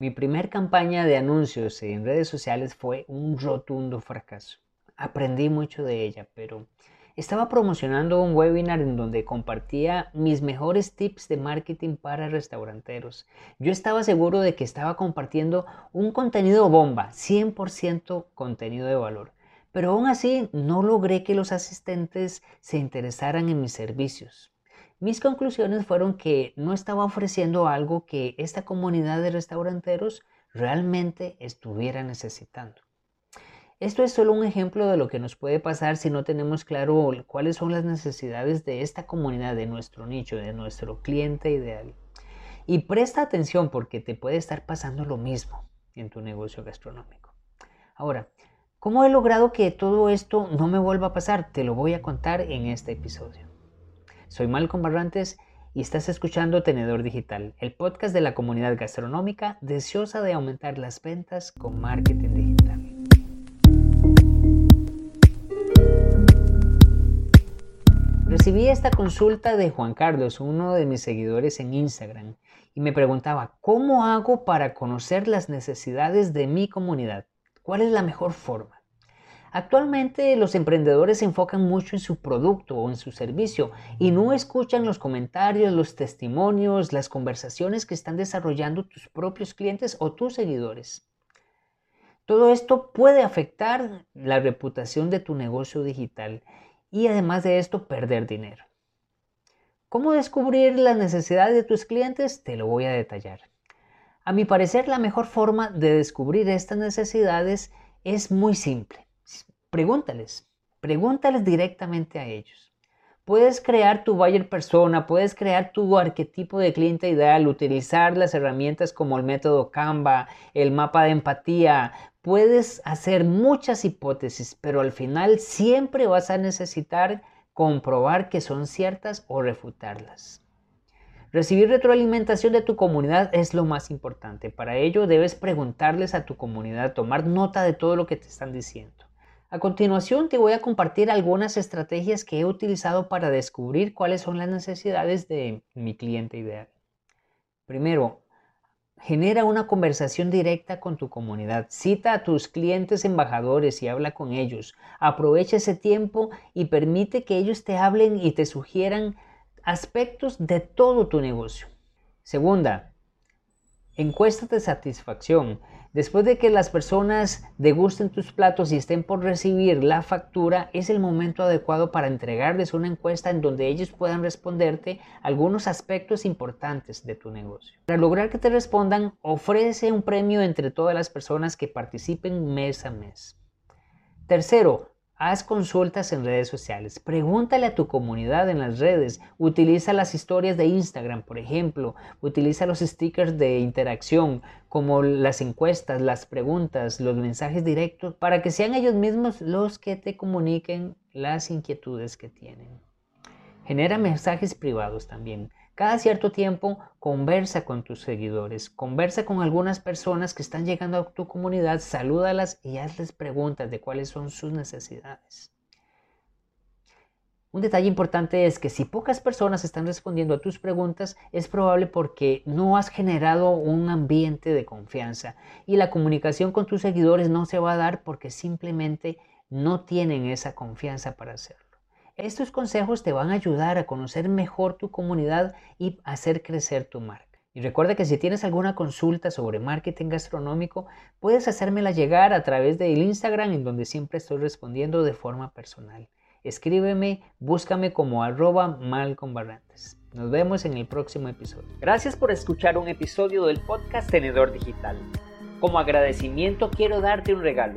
Mi primer campaña de anuncios en redes sociales fue un rotundo fracaso. Aprendí mucho de ella, pero estaba promocionando un webinar en donde compartía mis mejores tips de marketing para restauranteros. Yo estaba seguro de que estaba compartiendo un contenido bomba, 100% contenido de valor. Pero aún así no logré que los asistentes se interesaran en mis servicios. Mis conclusiones fueron que no estaba ofreciendo algo que esta comunidad de restauranteros realmente estuviera necesitando. Esto es solo un ejemplo de lo que nos puede pasar si no tenemos claro cuáles son las necesidades de esta comunidad, de nuestro nicho, de nuestro cliente ideal. Y presta atención porque te puede estar pasando lo mismo en tu negocio gastronómico. Ahora, ¿cómo he logrado que todo esto no me vuelva a pasar? Te lo voy a contar en este episodio. Soy Malcolm Barrantes y estás escuchando Tenedor Digital, el podcast de la comunidad gastronómica deseosa de aumentar las ventas con marketing digital. Recibí esta consulta de Juan Carlos, uno de mis seguidores en Instagram, y me preguntaba, ¿cómo hago para conocer las necesidades de mi comunidad? ¿Cuál es la mejor forma? Actualmente los emprendedores se enfocan mucho en su producto o en su servicio y no escuchan los comentarios, los testimonios, las conversaciones que están desarrollando tus propios clientes o tus seguidores. Todo esto puede afectar la reputación de tu negocio digital y además de esto perder dinero. ¿Cómo descubrir las necesidades de tus clientes? Te lo voy a detallar. A mi parecer la mejor forma de descubrir estas necesidades es muy simple Pregúntales, pregúntales directamente a ellos. Puedes crear tu buyer persona, puedes crear tu arquetipo de cliente ideal, utilizar las herramientas como el método Canva, el mapa de empatía. Puedes hacer muchas hipótesis, pero al final siempre vas a necesitar comprobar que son ciertas o refutarlas. Recibir retroalimentación de tu comunidad es lo más importante. Para ello debes preguntarles a tu comunidad, tomar nota de todo lo que te están diciendo. A continuación te voy a compartir algunas estrategias que he utilizado para descubrir cuáles son las necesidades de mi cliente ideal. Primero, genera una conversación directa con tu comunidad. Cita a tus clientes embajadores y habla con ellos. Aprovecha ese tiempo y permite que ellos te hablen y te sugieran aspectos de todo tu negocio. Segunda, encuesta de satisfacción. Después de que las personas degusten tus platos y estén por recibir la factura, es el momento adecuado para entregarles una encuesta en donde ellos puedan responderte algunos aspectos importantes de tu negocio. Para lograr que te respondan, ofrece un premio entre todas las personas que participen mes a mes. Tercero, Haz consultas en redes sociales, pregúntale a tu comunidad en las redes, utiliza las historias de Instagram, por ejemplo, utiliza los stickers de interacción como las encuestas, las preguntas, los mensajes directos, para que sean ellos mismos los que te comuniquen las inquietudes que tienen. Genera mensajes privados también. Cada cierto tiempo conversa con tus seguidores, conversa con algunas personas que están llegando a tu comunidad, salúdalas y hazles preguntas de cuáles son sus necesidades. Un detalle importante es que si pocas personas están respondiendo a tus preguntas, es probable porque no has generado un ambiente de confianza y la comunicación con tus seguidores no se va a dar porque simplemente no tienen esa confianza para hacerlo. Estos consejos te van a ayudar a conocer mejor tu comunidad y hacer crecer tu marca. Y recuerda que si tienes alguna consulta sobre marketing gastronómico, puedes hacérmela llegar a través del Instagram en donde siempre estoy respondiendo de forma personal. Escríbeme, búscame como arroba Malcolm Nos vemos en el próximo episodio. Gracias por escuchar un episodio del podcast Tenedor Digital. Como agradecimiento quiero darte un regalo